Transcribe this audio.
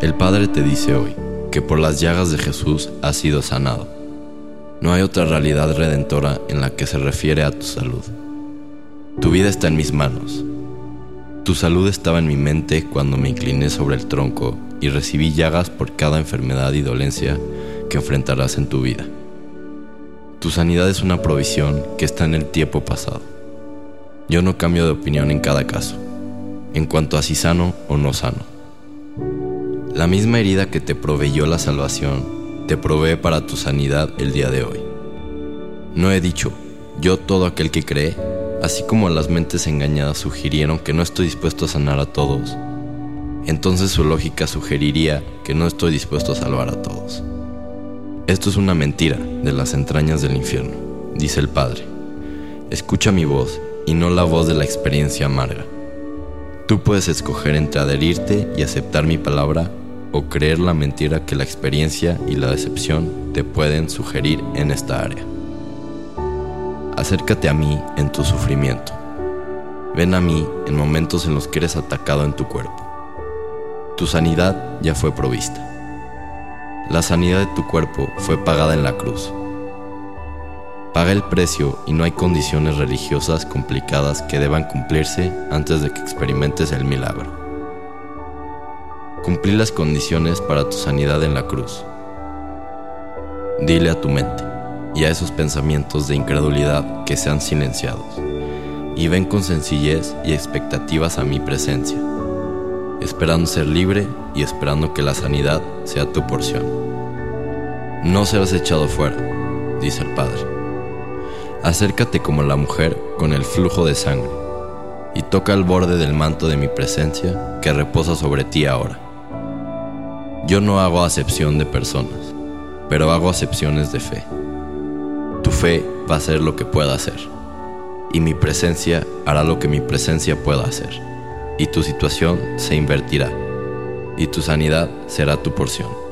El Padre te dice hoy que por las llagas de Jesús has sido sanado. No hay otra realidad redentora en la que se refiere a tu salud. Tu vida está en mis manos. Tu salud estaba en mi mente cuando me incliné sobre el tronco y recibí llagas por cada enfermedad y dolencia que enfrentarás en tu vida. Tu sanidad es una provisión que está en el tiempo pasado. Yo no cambio de opinión en cada caso, en cuanto a si sano o no sano. La misma herida que te proveyó la salvación, te provee para tu sanidad el día de hoy. No he dicho, yo todo aquel que cree, así como las mentes engañadas sugirieron que no estoy dispuesto a sanar a todos, entonces su lógica sugeriría que no estoy dispuesto a salvar a todos. Esto es una mentira de las entrañas del infierno, dice el Padre. Escucha mi voz y no la voz de la experiencia amarga. Tú puedes escoger entre adherirte y aceptar mi palabra o creer la mentira que la experiencia y la decepción te pueden sugerir en esta área. Acércate a mí en tu sufrimiento. Ven a mí en momentos en los que eres atacado en tu cuerpo. Tu sanidad ya fue provista. La sanidad de tu cuerpo fue pagada en la cruz. Paga el precio y no hay condiciones religiosas complicadas que deban cumplirse antes de que experimentes el milagro. Cumplí las condiciones para tu sanidad en la cruz. Dile a tu mente y a esos pensamientos de incredulidad que sean silenciados y ven con sencillez y expectativas a mi presencia, esperando ser libre y esperando que la sanidad sea tu porción. No serás echado fuera, dice el Padre Acércate como la mujer con el flujo de sangre y toca el borde del manto de mi presencia que reposa sobre ti ahora. Yo no hago acepción de personas, pero hago acepciones de fe. Tu fe va a hacer lo que pueda hacer, y mi presencia hará lo que mi presencia pueda hacer, y tu situación se invertirá, y tu sanidad será tu porción.